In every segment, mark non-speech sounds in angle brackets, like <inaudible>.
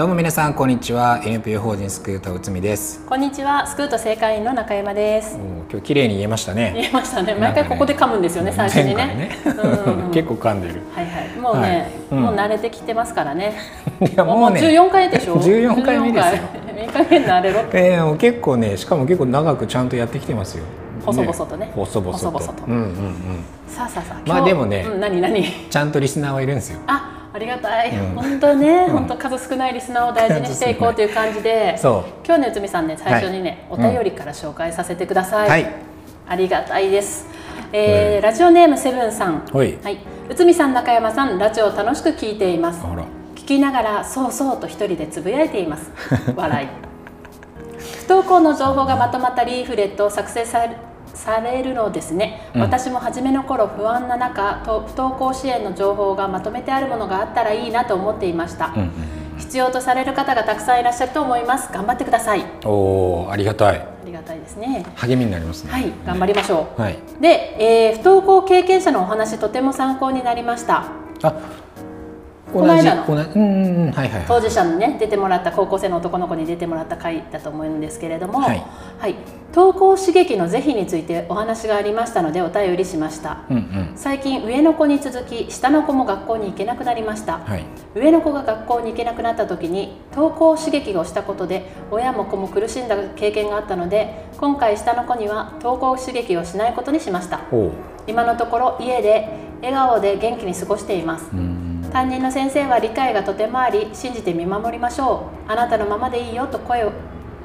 どうも皆さんこんにちは。NPO 法人スクート内海です。こんにちは。スクート正会員の中山です。今日綺麗に言えましたね。言えましたね。毎回ここで噛むんですよね、ね、最初にね、結構噛んでる。はいはい。もうね、もう慣れてきてますからね。<laughs> いやもうね14回でしょ。14回目ですよ。い。い加減慣れろえー、結構ねしかも結構長くちゃんとやってきてますよ。細々とね。細々と。うんうんうん。さあさあさあ。まあでもね、うん、何何？ちゃんとリスナーはいるんですよ。あありがたい、うん、本当ね、うん、本当数少ないリスナーを大事にしていこうという感じで。<laughs> 今日の内海さんね最初にね、はい、お便りから紹介させてください、はい、ありがたいです、えー、ラジオネームセブンさん。はい、内海さん中山さんラジオ楽しく聞いています聞きながらそうそうと一人でつぶやいています笑い不登校の情報がまとまったリーフレットを作成さされるのですね、うん、私も初めの頃不安な中不登校支援の情報がまとめてあるものがあったらいいなと思っていました、うんうん、必要とされる方がたくさんいらっしゃると思います。頑張ってください。おおありがたい。ありがたいですね。励みになりますね。はい頑張りましょう、はい、で、えー、不登校経験者のお話とても参考になりました。あこの間の。当事者にね出てもらった高校生の男の子に出てもらった回だと思うんですけれども、はい、はい、登校刺激の是非についてお話がありましたのでお便りしました、うんうん、最近上の子に続き下の子も学校に行けなくなりました、はい、上の子が学校に行けなくなった時に登校刺激をしたことで親も子も苦しんだ経験があったので今回下の子には登校刺激をしないことにしました。今のところ家で笑顔で元気に過ごしています、うん担任の先生は理解がとてもあり信じて見守りましょう。あなたのままでいいよと声を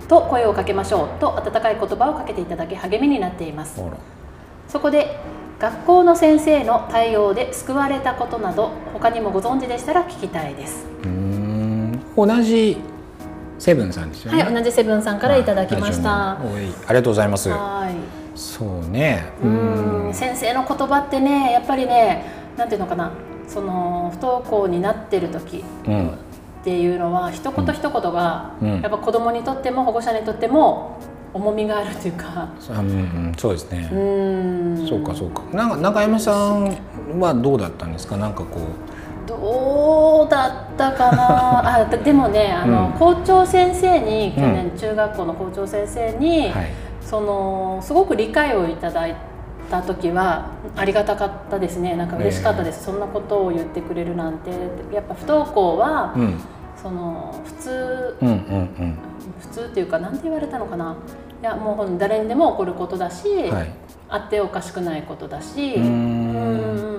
と声をかけましょう。と温かい言葉をかけていただき励みになっています。そこで学校の先生の対応で救われたことなど他にもご存知でしたら聞きたいです。同じセブンさんですよね。はい同じセブンさんからいただきました、ありがとうございます。はい。そうね。うん先生の言葉ってねやっぱりねなんていうのかなその不登校になってる時っていうのは、うん、一言一言が、うん、やっぱ子供にとっても保護者にとっても重みがあるというか、うんうん、そうですね。うん。そうかそうか。なんか中山さんはどうだったんですか？なんかこう。どうだったかな？<laughs> あでもねあの、うん、校長先生に去年中学校の校長先生に、はい、そのすごく理解をいただいて。た時はありがたかったですね。なんか嬉しかったです、そんなことを言ってくれるなんて。やっぱ不登校は、うん、その普通、うんうんうん、普通っていうか何て言われたのかな。いやもう誰にでも起こることだし、はい、あっておかしくないことだし。うん。うん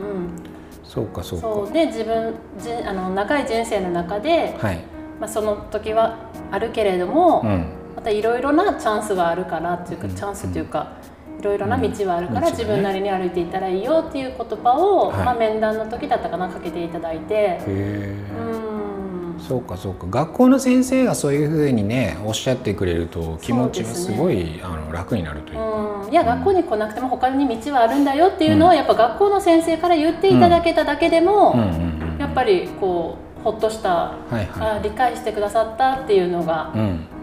そうかそうか。そう。で自分じあの長い人生の中で、はい、まあ、その時はあるけれども、うん、またいろいろなチャンスがあるからっていうか、チャンスっていうか、いろいろな道はあるから、自分なりに歩いていったらいいよっていう言葉を、まあ、面談の時だったかなかけていただいて。そうかそうか。学校の先生がそういうふうにねおっしゃってくれると気持ちがすごい、ね、あの楽になるというか、うん、いや、うん、学校に来なくても他に道はあるんだよっていうのを、やっぱ学校の先生から言っていただけただけでも、やっぱりこうほっとした、はいはい、あ理解してくださったっていうのが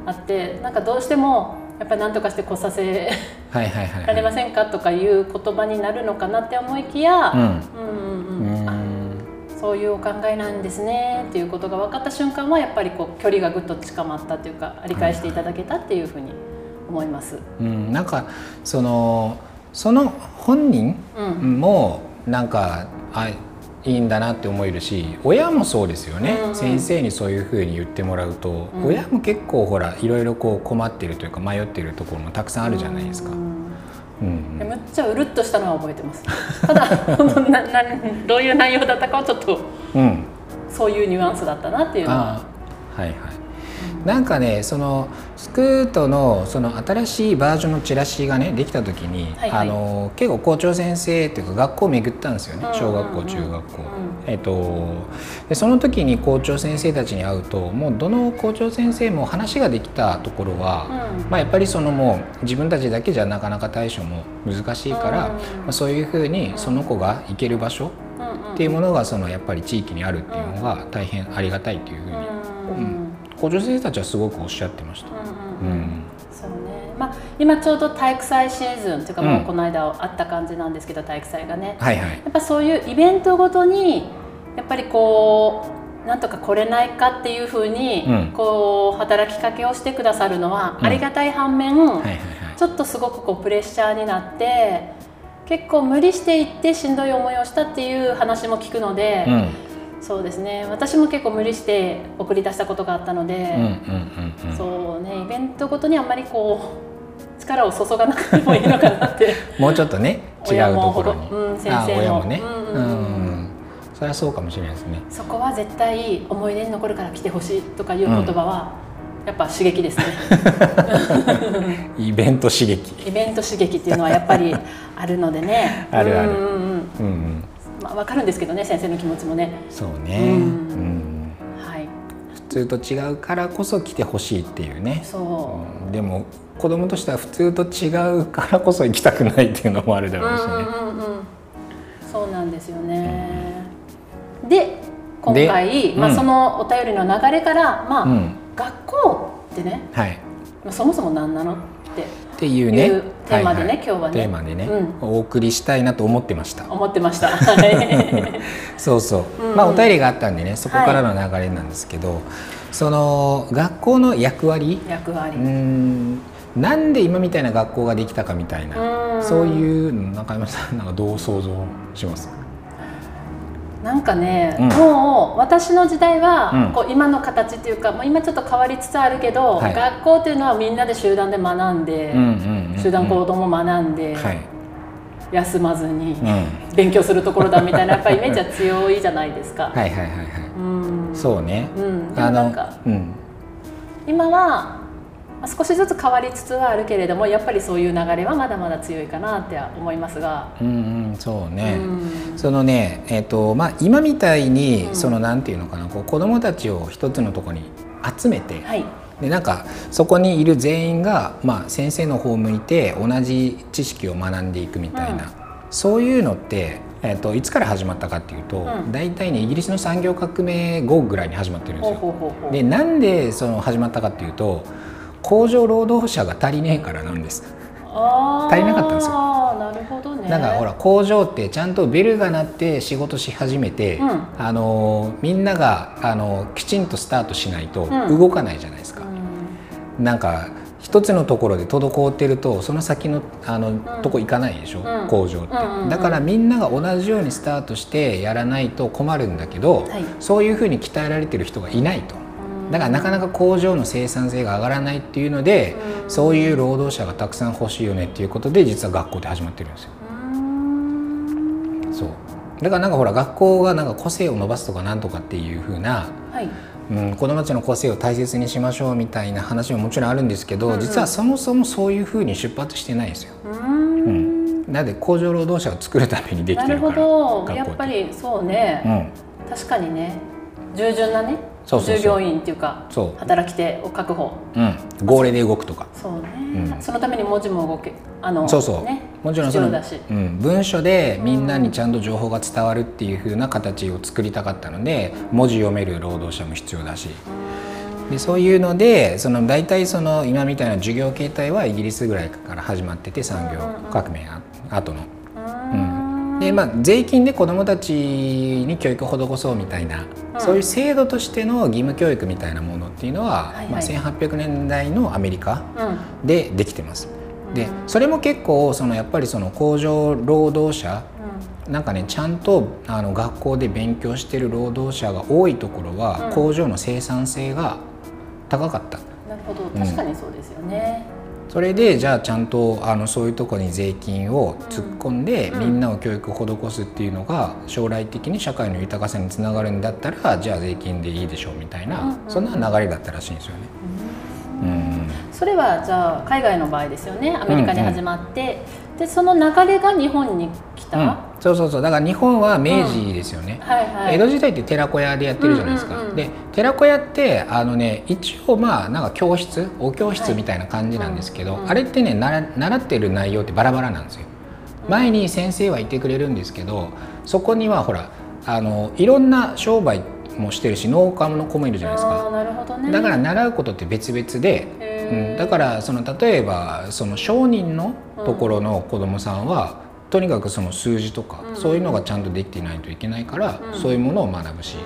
あって、うん、なんかどうしてもやっぱり何とかして来させられませんかとかいう言葉になるのかなって思いきや、うん、うんうんうん。そういうお考えなんですねっていうことが分かった瞬間はやっぱりこう距離がぐっと近まったというか理解していただけたっていうふうに思います。うん、なんかそのその本人もなんか、うん、あいいんだなって思えるし親もそうですよね、うんうん、先生にそういうふうに言ってもらうと、うん、親も結構ほらいろいろこう困ってるというか迷ってるところもたくさんあるじゃないですか。うん、むっちゃうるっとしたのは覚えてます。<laughs> ただ <laughs> ななどういう内容だったかはちょっと、うん、そういうニュアンスだったなっていうのは。はいはいなんかねそのスクートのその新しいバージョンのチラシがねできた時に、はいはい、あの結構校長先生っていうか学校を巡ったんですよね。小学校中学校。えっと、でその時に校長先生たちに会うともうどの校長先生も話ができたところは、うん、まあ、やっぱりそのもう自分たちだけじゃなかなか対処も難しいから、うん、まあ、そういうふうにその子が行ける場所っていうものがそのやっぱり地域にあるっていうのが大変ありがたいというふうに、うん校長先生たちはすごくおっしゃってました。うんそうね。まあ、今ちょうど体育祭シーズンというかもうこの間あった感じなんですけど、体育祭がね、はいはい、やっぱそういうイベントごとにやっぱりこうなんとか来れないかっていうふうに、こう働きかけをしてくださるのはありがたい反面、ちょっとすごくこうプレッシャーになって結構無理していってしんどい思いをしたっていう話も聞くので、うん、そうですね。私も結構無理して送り出したことがあったので、そうねイベントごとにあんまりこう力を注がなくてもいいのかなって。<laughs> もうちょっとね違うところに、うん、先生も。ね、うん、うん、それはそうかもしれないですね。そこは絶対思い出に残るから来てほしいとかいう言葉は、やっぱ刺激ですね。<laughs> イベント刺激。イベント刺激っていうのはやっぱりあるのでね。<laughs> あるある。うん、うん、まあ、分かるんですけどね先生の気持ちもね。そうね、うん、はい、普通と違うからこそ来てほしいっていうね。そう、でも子供としては普通と違うからこそ行きたくないっていうのもあるだろうしね、うんうんうん、そうなんですよね、で今回、まあ、そのお便りの流れから、まあ、学校ってね、はい、そもそも何なのってっていうね。テーマでね、はいはい、今日はね。テーマでね、うん、お送りしたいなと思ってました。思ってました。<laughs> そうそう、うん、まあお便りがあったんでねそこからの流れなんですけど、はい、その学校の役割？役割。うん。なんで今みたいな学校ができたかみたいな。そういう中山さんなんかどう想像します？なんかね、うん、もう私の時代は、こう今の形っていうか、もう今ちょっと変わりつつあるけど、はい、学校っていうのはみんなで集団で学んで、集団行動も学んで、はい、休まずに、勉強するところだみたいなやっぱりイメージは強いじゃないですか。はいはいはいはい。うん、そうね。うん、あの、うん、今は少しずつ変わりつつはあるけれどもやっぱりそういう流れはまだまだ強いかなって思いますが。うん、うん、そうね、うん、そのね、えーとまあ、今みたいに、うん、そのなんていうのかなこう子どもたちを一つのところに集めて、はい、でなんかそこにいる全員が、まあ、先生の方を向いて同じ知識を学んでいくみたいな、そういうのってえーと、いつから始まったかっていうと、うん、大体ねイギリスの産業革命後ぐらいに始まってるんですよ。でなんでその始まったかっていうと工場労働者が足りねえからなんです。足りなかったんですよ。なるほどね。だからほら工場ってちゃんとベルが鳴って仕事し始めて、うん、あのみんながあのきちんとスタートしないと動かないじゃないですか、うん、なんか一つのところで滞ってるとその先のあの、うん、とこ行かないでしょ、うん、工場って、だからみんなが同じようにスタートしてやらないと困るんだけど、はい、そういうふうに鍛えられてる人がいないと。だからなかなか工場の生産性が上がらないっていうので、うん、そういう労働者がたくさん欲しいよねっていうことで実は学校で始まってるんですよ。そう。だからなんかほら学校がなんか個性を伸ばすとかなんとかっていうふうな、はい。うん、子どもたちの個性を大切にしましょうみたいな話ももちろんあるんですけど、うんうん、実はそもそもそういうふうに出発してないですよ。うん、なん。で工場労働者を作るためにできてるからなるほど。やっぱりそうね、うん、確かにね。従順なね従業員っていうか働き手を確保、うん、号令で動くとか。そうね、うん、そのために文字も動けあのそうそう、ね、もちろんその、うん、文書でみんなにちゃんと情報が伝わるっていうふうな形を作りたかったので文字読める労働者も必要だし、でそういうのでその大体その今みたいな授業形態はイギリスぐらいから始まってて産業革命後の。うんでまあ、税金で子どもたちに教育を施そうみたいな、うん、そういう制度としての義務教育みたいなものっていうのは、はいはい、まあ、1800年代のアメリカでできてます。うん、でそれも結構そのやっぱりその工場労働者、うん、なんかねちゃんとあの学校で勉強してる労働者が多いところは、工場の生産性が高かった。なるほど。確かにそうですよね。それでじゃあちゃんとあのそういうとこに税金を突っ込んで、みんなを教育を施すっていうのが将来的に社会の豊かさにつながるんだったらじゃあ税金でいいでしょうみたいな、そんな流れだったらしいんですよね。うん、それはじゃあ海外の場合ですよね。アメリカに始まって、うんうん、でその流れが日本に来た、うん、そうそうそう。だから日本は明治ですよね、うん。はいはい、江戸時代って寺子屋でやってるじゃないですか、うんうんうん、で寺子屋ってあのね一応まあなんか教室お教室みたいな感じなんですけど、はい、あれってね習ってる内容ってバラバラなんですよ。前に先生はいてくれるんですけどそこにはほらあのいろんな商売もしてるし農家の子もいるじゃないですか。なるほど、ね、だから習うことって別々で、うん、だからその例えばその商人のところの子供さんは、うん、とにかくその数字とか、うん、そういうのがちゃんとできていないといけないから、そういうものを学ぶし。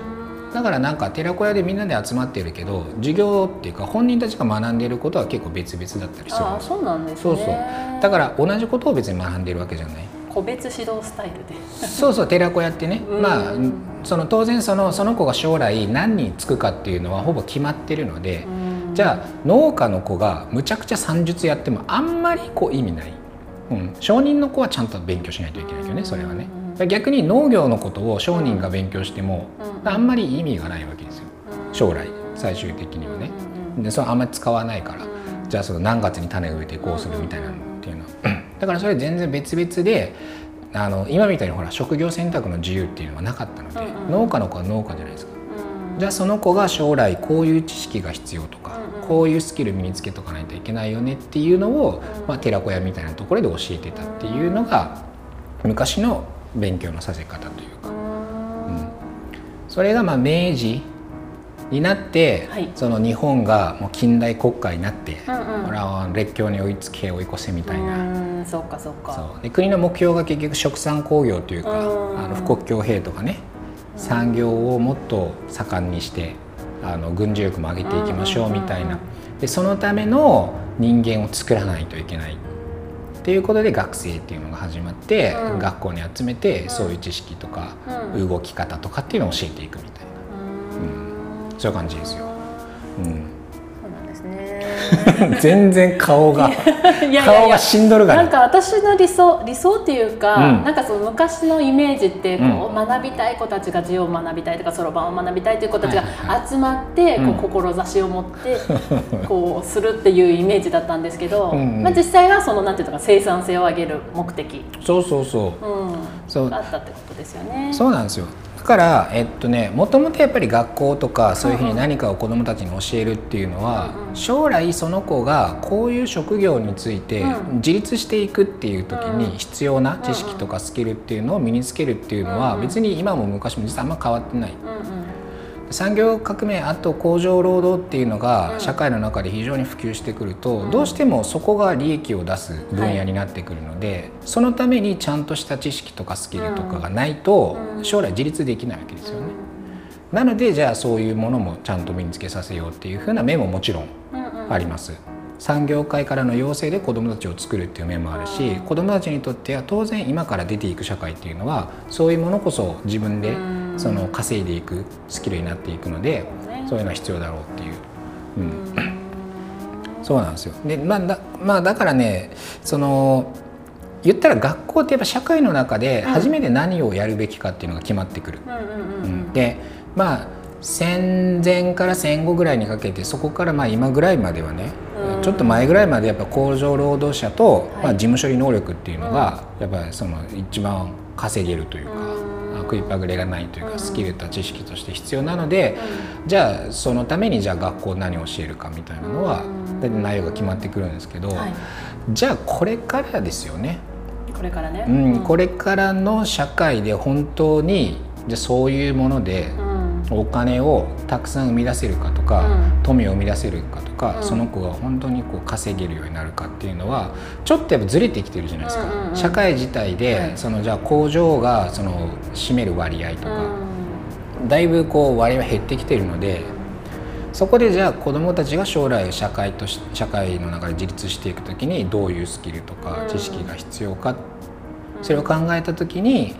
だからなんか寺子屋でみんなで集まってるけど授業っていうか本人たちが学んでいることは結構別々だったりするあそうなんです、ね、そうそう。だから同じことを別に学んでるわけじゃない。個別指導スタイルで。そうそう寺子屋ってね、まあその当然そのその子が将来何につくかっていうのはほぼ決まってるので、じゃあ農家の子がむちゃくちゃ算術やってもあんまりこう意味ない、うん、商人の子はちゃんと勉強しないといけないけどねそれはね。逆に農業のことを商人が勉強しても、あんまり意味がないわけですよ。将来最終的にはね。でそれあんまり使わないから、じゃあその何月に種を植えてこうするみたいなっていうのは。だからそれ全然別々であの今みたいにほら職業選択の自由っていうのはなかったので、農家の子は農家じゃないですか、うん、じゃあその子が将来こういう知識が必要とか、こういうスキル身につけとかないといけないよねっていうのを、うん、まあ、寺子屋みたいなところで教えてたっていうのが昔の勉強のさせ方というか、うん、それがまあ明治になって、はい、その日本がもう近代国家になって、うんうん、これは列強に追いつけ追い越せみたいな。そうかそうか。そう。で国の目標が結局殖産工業というかあの富国強兵とかね産業をもっと盛んにしてあの軍事力も上げていきましょうみたいな。でそのための人間を作らないといけない。っていうことで学生っていうのが始まって、うん、学校に集めてそういう知識とか、動き方とかっていうのを教えていくみたいな。そういう感じですよ。うん <laughs> 全然顔が顔がしんどるがなんか私の理想理想っていうか、うん、なんかその昔のイメージってこう、うん、学びたい子たちが字を学びたいとかそろばんを学びたいという子たちが集まって、こう志を持って <laughs> こうするっていうイメージだったんですけど、うん、まあ、実際はそのなんていうか生産性を上げる目的。そうそうそう、うん、そう。あったってことですよね。そうなんですよからえっとねもともとやっぱり学校とかそういうふうに何かを子どもたちに教えるっていうのは、将来その子がこういう職業について自立していくっていう時に必要な知識とかスキルっていうのを身につけるっていうのは別に今も昔も実はあんま変わってない。産業革命あと工場労働っていうのが社会の中で非常に普及してくると、どうしてもそこが利益を出す分野になってくるので、そのためにちゃんとした知識とかスキルとかがないと将来自立できないわけですよね。なのでじゃあそういうものもちゃんと身につけさせようっていうふうな面ももちろんあります。産業界からの要請で子どもたちを作るっていう面もあるし子どもたちにとっては当然今から出ていく社会っていうのはそういうものこそ自分でその稼いでいくスキルになっていくのでそういうのは必要だろうっていう。うん。そうなんですよ。で、まあだまあ、だからねその言ったら学校ってやっぱ社会の中で初めて何をやるべきかっていうのが決まってくる。でまあ戦前から戦後ぐらいにかけてそこからまあ今ぐらいまではねちょっと前ぐらいまでやっぱ工場労働者と、まあ、事務処理能力っていうのが、やっぱりその一番稼げるというか、食いっぱぐれがないというかスキルと知識として必要なので、じゃあそのためにじゃあ学校何を教えるかみたいなのは内容が決まってくるんですけど、じゃあこれからですよね。これからね、うん、これからの社会で本当にじゃそういうもので、お金をたくさん生み出せるかとか、うん、富を生み出せるかとか、うん、その子が本当にこう稼げるようになるかっていうのはちょっとやっぱずれてきてるじゃないですか、うんうんうん、社会自体で、そのじゃあ工場がその占める割合とか、だいぶこう割合は減ってきてるのでそこでじゃあ子どもたちが将来社会と社会の中で自立していく時にどういうスキルとか知識が必要か、それを考えた時に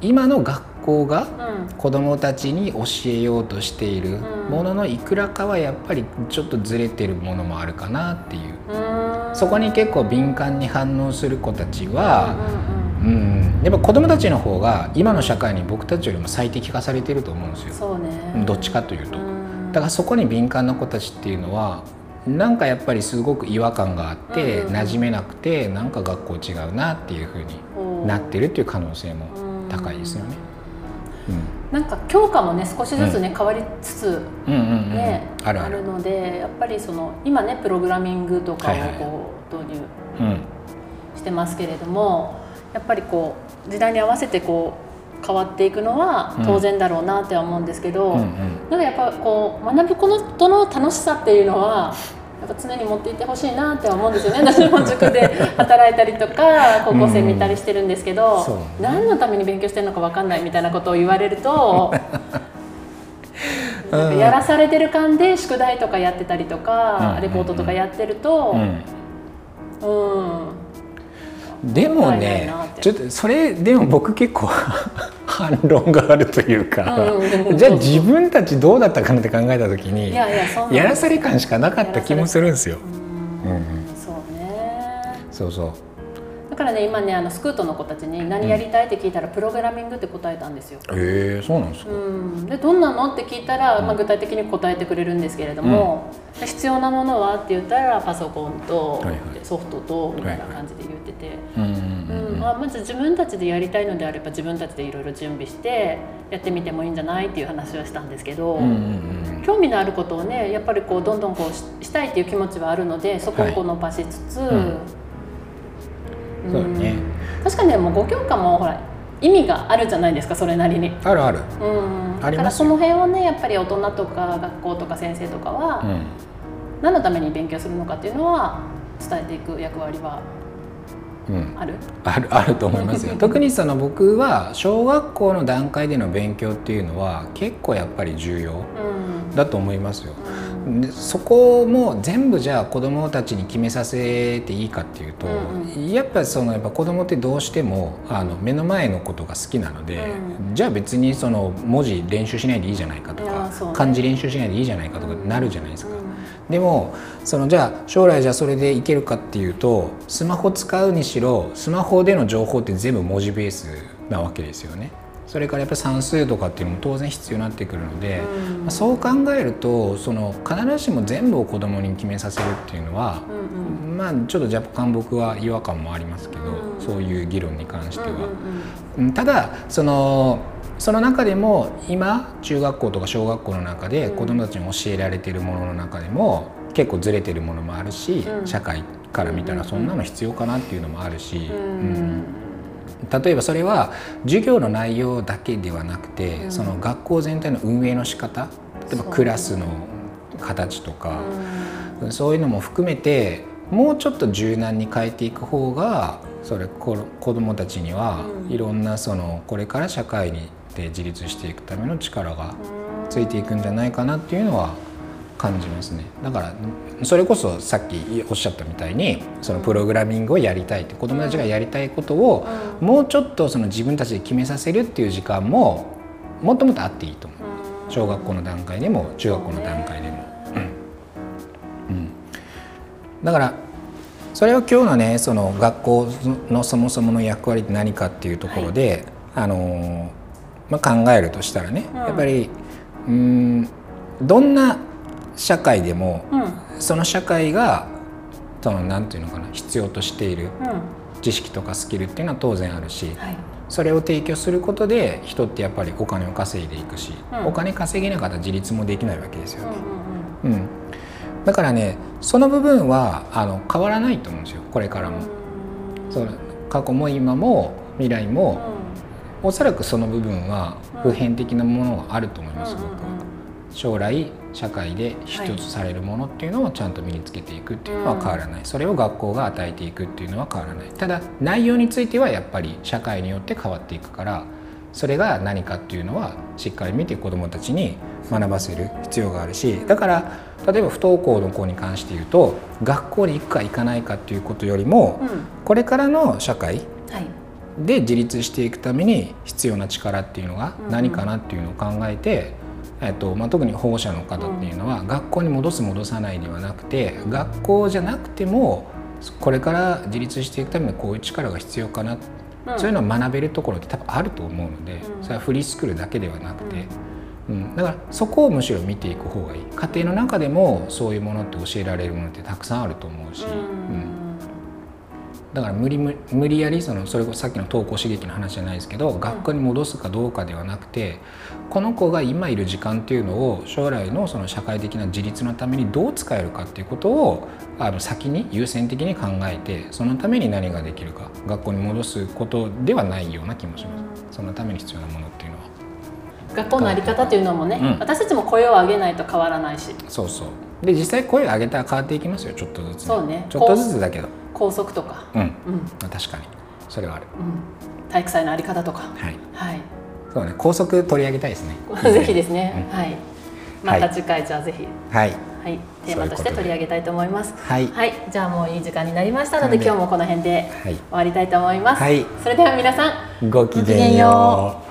今の学校が子どもたちに教えようとしているもののいくらかはやっぱりちょっとずれてるものもあるかなっていう。そこに結構敏感に反応する子たちは、うん、うん、やっぱ子どもたちの方が今の社会に僕たちよりも最適化されてると思うんですよ。そうね、どっちかというと。だからそこに敏感な子たちっていうのはなんかやっぱりすごく違和感があって馴染めなくてなんか学校違うなっていうふうになってるっていう可能性も高いですよね。なんか教科もね少しずつね、変わりつつねあるのでやっぱりその今ねプログラミングとかをこう導入してますけれども、やっぱりこう時代に合わせてこう変わっていくのは当然だろうなって思うんですけど、なんかやっぱこう学ぶことの楽しさっていうのはやっぱ常に持っていてほしいなって思うんですよね。私も塾で働いたりとか高校生見たりしてるんですけど、うん、何のために勉強してるのか分かんないみたいなことを言われるとなんかやらされてる感で宿題とかやってたりとか、レポートとかやってると、うん、うん。でもねちょっとそれでも僕結構反論があるというか、じゃあ自分たちどうだったかなって考えた時にやらされ感しかなかった気もするんですよ。うん、そうね。そうそう。からね今ねあのスクートの子たちに何やりたい？って聞いたら、プログラミングって答えたんですよ。へえそうなんですか、うん、でどんなの？って聞いたら、まあ、具体的に答えてくれるんですけれども、うん、必要なものは？って言ったらパソコンとソフトとみたいな感じで言ってて、うんまあ、まず自分たちでやりたいのであれば自分たちでいろいろ準備してやってみてもいいんじゃないっていう話をしたんですけど、興味のあることをねやっぱりこうどんどんこうしたいっていう気持ちはあるのでそこをこう伸ばしつつ。はいそうね。確かにでも5教科もほら意味があるじゃないですかそれなりに。あるある、うん、だからその辺をねやっぱり大人とか学校とか先生とかは、うん、何のために勉強するのかっていうのは伝えていく役割はうん、ある？ある <laughs> あると思いますよ。<laughs> 特にその僕は小学校の段階での勉強っていうのは結構やっぱり重要だと思いますよ。うん。でそこも全部じゃあ子どもたちに決めさせていいかっていうと、うんうん、やっぱそのやっぱ子どもってどうしてもあの目の前のことが好きなので、うん、じゃあ別にその文字練習しないでいいじゃないかとか、ね、漢字練習しないでいいじゃないかとかなるじゃないですか。うん、でもそのじゃあ将来じゃあそれでいけるかっていうとスマホ使うにしろスマホでの情報って全部文字ベースなわけですよね。それからやっぱり算数とかっていうのも当然必要になってくるので、うん、そう考えるとその必ずしも全部を子どもに決めさせるっていうのは、うんうん、まあちょっと若干僕は違和感もありますけど、うん、そういう議論に関しては。うん、ただそのその中でも今中学校とか小学校の中で子どもたちに教えられているものの中でも結構ずれてるものもあるし、社会から見たらそんなの必要かなっていうのもあるし。うん。例えばそれは授業の内容だけではなくて、うん、その学校全体の運営の仕方例えばクラスの形とかそう,、そういうのも含めてもうちょっと柔軟に変えていく方がそれ子どもたちにはいろんなそのこれから社会にで自立していくための力がついていくんじゃないかなっていうのは感じますね。だからそれこそさっきおっしゃったみたいにそのプログラミングをやりたいって子どもたちがやりたいことをもうちょっとその自分たちで決めさせるっていう時間ももっともっとあっていいと思う。小学校の段階でも中学校の段階でも。うん、だからそれを今日のねその学校のそもそもの役割って何かっていうところで、はい、あのまあ、考えるとしたらね、やっぱりうんどんな社会でも、うん、その社会がそのなんていうのかな必要としている知識とかスキルっていうのは当然あるし、はい、それを提供することで人ってやっぱりお金を稼いでいくし、うん、お金稼げなかったら自立もできないわけですよ。ね。うん、うん、だからねその部分はあの変わらないと思うんですよこれからも。そ過去も今も未来も、おそらくその部分は普遍的なものがあると思います、僕は。将来社会で必要とされるものっていうのをちゃんと身につけていくっていうのは変わらない、それを学校が与えていくっていうのは変わらない。ただ内容についてはやっぱり社会によって変わっていくからそれが何かっていうのはしっかり見て子どもたちに学ばせる必要があるしだから例えば不登校の子に関して言うと学校に行くか行かないかっていうことよりも、これからの社会で自立していくために必要な力っていうのが何かなっていうのを考えて、えっとまあ、特に保護者の方っていうのは、学校に戻す戻さないではなくて学校じゃなくてもこれから自立していくためにこういう力が必要かな、うん、そういうのを学べるところって多分あると思うので、それはフリースクールだけではなくて。うん、だからそこをむしろ見ていく方がいい。家庭の中でもそういうものって教えられるものってたくさんあると思うし、うん、だから無理無理やりそのそれこそさっきの登校刺激の話じゃないですけど学校に戻すかどうかではなくてこの子が今いる時間っていうのを将来のその社会的な自立のためにどう使えるかっていうことをあの先に優先的に考えてそのために何ができるか学校に戻すことではないような気もします。そのために必要なものっていうのは。学校の在り方というのもね、うん、私たちも声を上げないと変わらないし。そうそう。で実際声を上げたら変わっていきますよ。ちょっとずつ、ね、そうね。ちょっとずつだけど校則とか。うん、うん、確かに。それはある、うん、体育祭の在り方とか。はい、はい、そうね。校則取り上げたいですね。<laughs> ぜひですね、うん、はい。また次回じゃあぜひ。はい。はい、テーマとして取り上げたいと思います。はい、はい、じゃあもういい時間になりましたので、今日もこの辺で終わりたいと思います。はい、それでは皆さん、ごきげんよう。